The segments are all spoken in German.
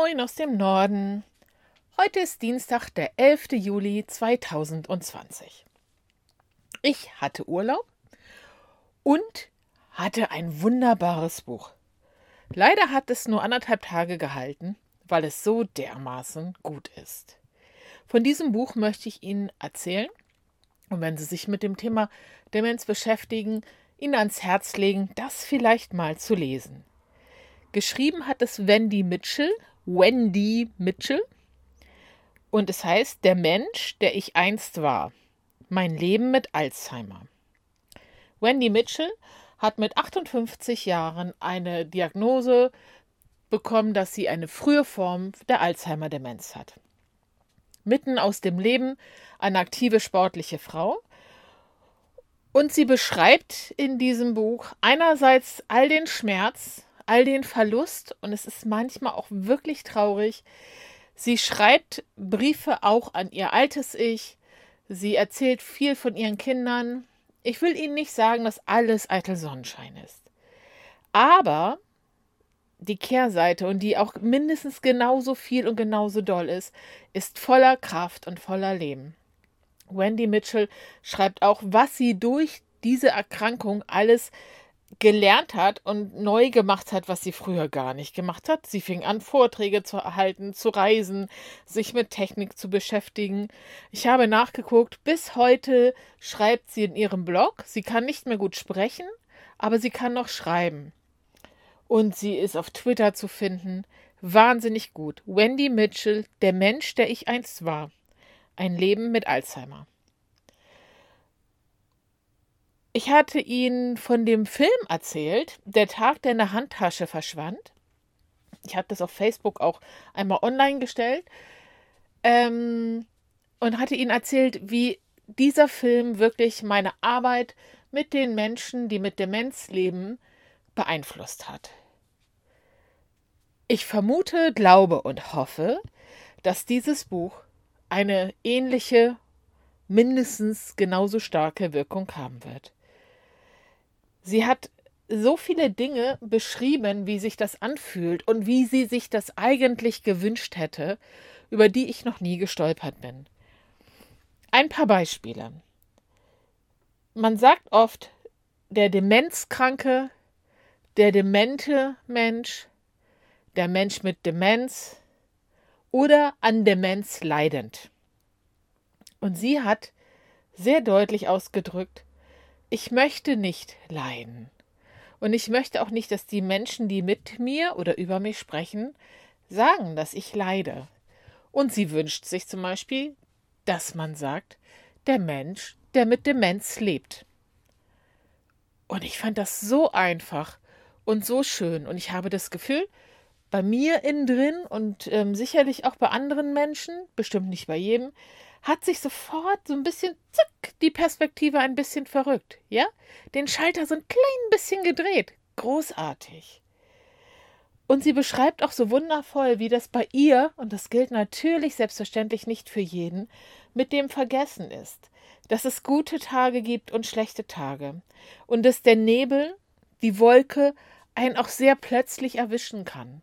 Moin aus dem Norden. Heute ist Dienstag, der 11. Juli 2020. Ich hatte Urlaub und hatte ein wunderbares Buch. Leider hat es nur anderthalb Tage gehalten, weil es so dermaßen gut ist. Von diesem Buch möchte ich Ihnen erzählen und wenn Sie sich mit dem Thema Demenz beschäftigen, Ihnen ans Herz legen, das vielleicht mal zu lesen. Geschrieben hat es Wendy Mitchell, Wendy Mitchell. Und es heißt Der Mensch, der ich einst war. Mein Leben mit Alzheimer. Wendy Mitchell hat mit 58 Jahren eine Diagnose bekommen, dass sie eine frühe Form der Alzheimer-Demenz hat. Mitten aus dem Leben eine aktive sportliche Frau. Und sie beschreibt in diesem Buch einerseits all den Schmerz, all den Verlust und es ist manchmal auch wirklich traurig. Sie schreibt Briefe auch an ihr altes Ich. Sie erzählt viel von ihren Kindern. Ich will Ihnen nicht sagen, dass alles eitel Sonnenschein ist. Aber die Kehrseite und die auch mindestens genauso viel und genauso doll ist, ist voller Kraft und voller Leben. Wendy Mitchell schreibt auch, was sie durch diese Erkrankung alles gelernt hat und neu gemacht hat, was sie früher gar nicht gemacht hat. Sie fing an, Vorträge zu erhalten, zu reisen, sich mit Technik zu beschäftigen. Ich habe nachgeguckt, bis heute schreibt sie in ihrem Blog. Sie kann nicht mehr gut sprechen, aber sie kann noch schreiben. Und sie ist auf Twitter zu finden. Wahnsinnig gut. Wendy Mitchell, der Mensch, der ich einst war. Ein Leben mit Alzheimer. Ich hatte Ihnen von dem Film erzählt, Der Tag, der in der Handtasche verschwand. Ich habe das auf Facebook auch einmal online gestellt ähm, und hatte Ihnen erzählt, wie dieser Film wirklich meine Arbeit mit den Menschen, die mit Demenz leben, beeinflusst hat. Ich vermute, glaube und hoffe, dass dieses Buch eine ähnliche, mindestens genauso starke Wirkung haben wird. Sie hat so viele Dinge beschrieben, wie sich das anfühlt und wie sie sich das eigentlich gewünscht hätte, über die ich noch nie gestolpert bin. Ein paar Beispiele. Man sagt oft, der Demenzkranke, der demente Mensch, der Mensch mit Demenz oder an Demenz leidend. Und sie hat sehr deutlich ausgedrückt, ich möchte nicht leiden. Und ich möchte auch nicht, dass die Menschen, die mit mir oder über mich sprechen, sagen, dass ich leide. Und sie wünscht sich zum Beispiel, dass man sagt, der Mensch, der mit Demenz lebt. Und ich fand das so einfach und so schön. Und ich habe das Gefühl, bei mir innen drin und ähm, sicherlich auch bei anderen Menschen, bestimmt nicht bei jedem, hat sich sofort so ein bisschen, zack, die Perspektive ein bisschen verrückt, ja? Den Schalter so ein klein bisschen gedreht. Großartig. Und sie beschreibt auch so wundervoll, wie das bei ihr, und das gilt natürlich selbstverständlich nicht für jeden, mit dem Vergessen ist, dass es gute Tage gibt und schlechte Tage, und dass der Nebel, die Wolke, einen auch sehr plötzlich erwischen kann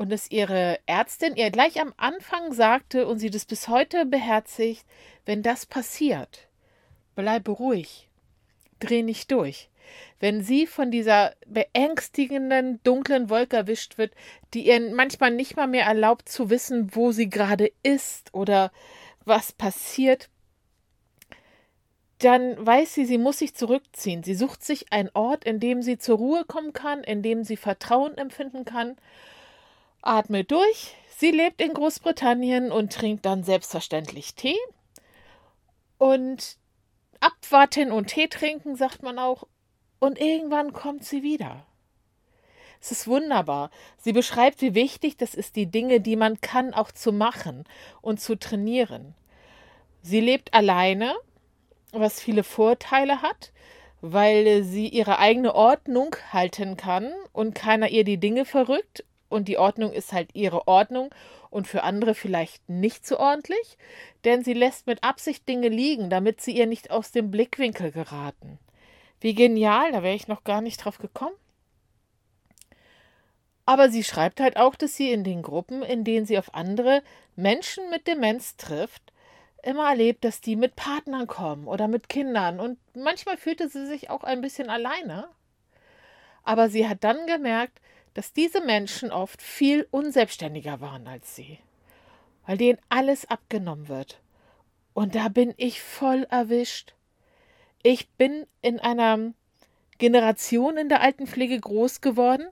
und dass ihre Ärztin ihr gleich am Anfang sagte und sie das bis heute beherzigt, wenn das passiert, bleibe ruhig, dreh nicht durch. Wenn sie von dieser beängstigenden dunklen Wolke erwischt wird, die ihr manchmal nicht mal mehr erlaubt zu wissen, wo sie gerade ist oder was passiert, dann weiß sie, sie muss sich zurückziehen. Sie sucht sich einen Ort, in dem sie zur Ruhe kommen kann, in dem sie Vertrauen empfinden kann Atme durch. Sie lebt in Großbritannien und trinkt dann selbstverständlich Tee. Und abwarten und Tee trinken, sagt man auch. Und irgendwann kommt sie wieder. Es ist wunderbar. Sie beschreibt, wie wichtig das ist, die Dinge, die man kann, auch zu machen und zu trainieren. Sie lebt alleine, was viele Vorteile hat, weil sie ihre eigene Ordnung halten kann und keiner ihr die Dinge verrückt und die Ordnung ist halt ihre Ordnung und für andere vielleicht nicht so ordentlich, denn sie lässt mit Absicht Dinge liegen, damit sie ihr nicht aus dem Blickwinkel geraten. Wie genial, da wäre ich noch gar nicht drauf gekommen. Aber sie schreibt halt auch, dass sie in den Gruppen, in denen sie auf andere Menschen mit Demenz trifft, immer erlebt, dass die mit Partnern kommen oder mit Kindern. Und manchmal fühlte sie sich auch ein bisschen alleine. Aber sie hat dann gemerkt, dass diese Menschen oft viel unselbstständiger waren als sie, weil denen alles abgenommen wird. Und da bin ich voll erwischt. Ich bin in einer Generation in der Altenpflege groß geworden,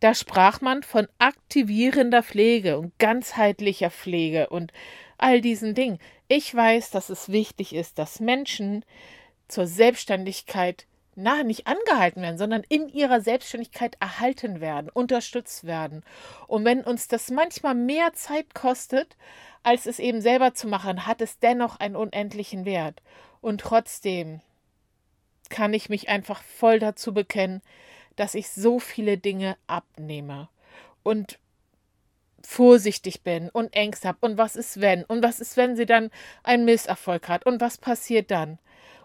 da sprach man von aktivierender Pflege und ganzheitlicher Pflege und all diesen Dingen. Ich weiß, dass es wichtig ist, dass Menschen zur Selbstständigkeit na, nicht angehalten werden, sondern in ihrer Selbstständigkeit erhalten werden, unterstützt werden. Und wenn uns das manchmal mehr Zeit kostet, als es eben selber zu machen, hat es dennoch einen unendlichen Wert. Und trotzdem kann ich mich einfach voll dazu bekennen, dass ich so viele Dinge abnehme und vorsichtig bin und Ängste habe und was ist wenn und was ist wenn sie dann einen Misserfolg hat und was passiert dann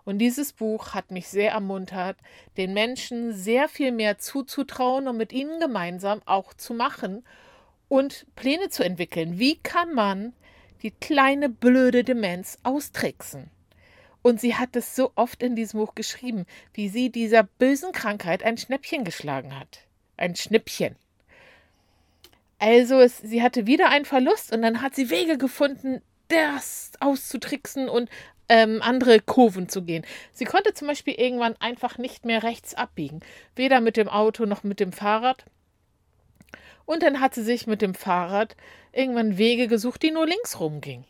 und dieses Buch hat mich sehr ermuntert, den Menschen sehr viel mehr zuzutrauen und mit ihnen gemeinsam auch zu machen und Pläne zu entwickeln. Wie kann man die kleine blöde Demenz austricksen? Und sie hat es so oft in diesem Buch geschrieben, wie sie dieser bösen Krankheit ein Schnäppchen geschlagen hat. Ein Schnippchen. Also es, sie hatte wieder einen Verlust und dann hat sie Wege gefunden, das auszutricksen und ähm, andere Kurven zu gehen. Sie konnte zum Beispiel irgendwann einfach nicht mehr rechts abbiegen, weder mit dem Auto noch mit dem Fahrrad. Und dann hat sie sich mit dem Fahrrad irgendwann Wege gesucht, die nur links rumgingen.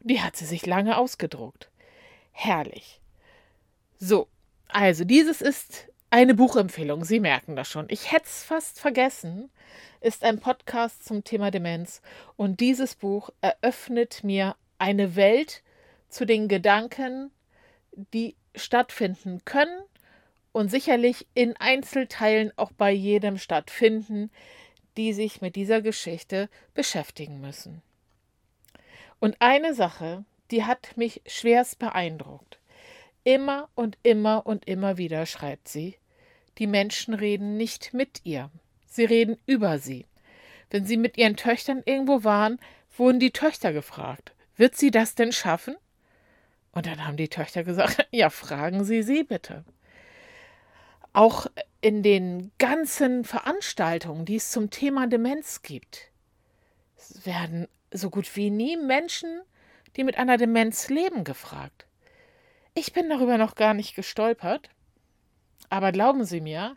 Die hat sie sich lange ausgedruckt. Herrlich. So, also dieses ist eine Buchempfehlung. Sie merken das schon. Ich hätte es fast vergessen. Ist ein Podcast zum Thema Demenz. Und dieses Buch eröffnet mir eine Welt, zu den Gedanken, die stattfinden können und sicherlich in Einzelteilen auch bei jedem stattfinden, die sich mit dieser Geschichte beschäftigen müssen. Und eine Sache, die hat mich schwerst beeindruckt. Immer und immer und immer wieder schreibt sie, die Menschen reden nicht mit ihr, sie reden über sie. Wenn sie mit ihren Töchtern irgendwo waren, wurden die Töchter gefragt, wird sie das denn schaffen? Und dann haben die Töchter gesagt, ja, fragen Sie sie bitte. Auch in den ganzen Veranstaltungen, die es zum Thema Demenz gibt, werden so gut wie nie Menschen, die mit einer Demenz leben, gefragt. Ich bin darüber noch gar nicht gestolpert, aber glauben Sie mir,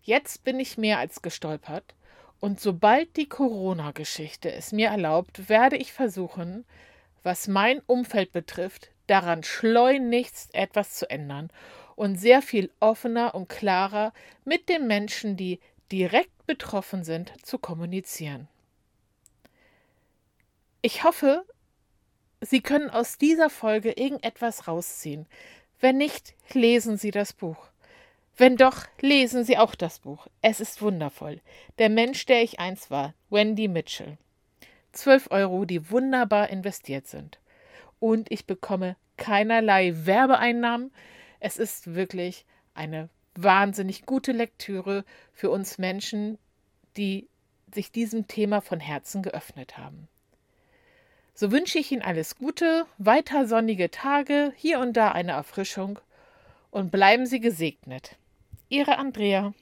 jetzt bin ich mehr als gestolpert, und sobald die Corona-Geschichte es mir erlaubt, werde ich versuchen, was mein Umfeld betrifft, daran schleunigst etwas zu ändern und sehr viel offener und klarer mit den Menschen, die direkt betroffen sind, zu kommunizieren. Ich hoffe, Sie können aus dieser Folge irgendetwas rausziehen. Wenn nicht, lesen Sie das Buch. Wenn doch, lesen Sie auch das Buch. Es ist wundervoll. Der Mensch, der ich einst war, Wendy Mitchell. Zwölf Euro, die wunderbar investiert sind und ich bekomme keinerlei Werbeeinnahmen. Es ist wirklich eine wahnsinnig gute Lektüre für uns Menschen, die sich diesem Thema von Herzen geöffnet haben. So wünsche ich Ihnen alles Gute, weiter sonnige Tage, hier und da eine Erfrischung und bleiben Sie gesegnet. Ihre Andrea.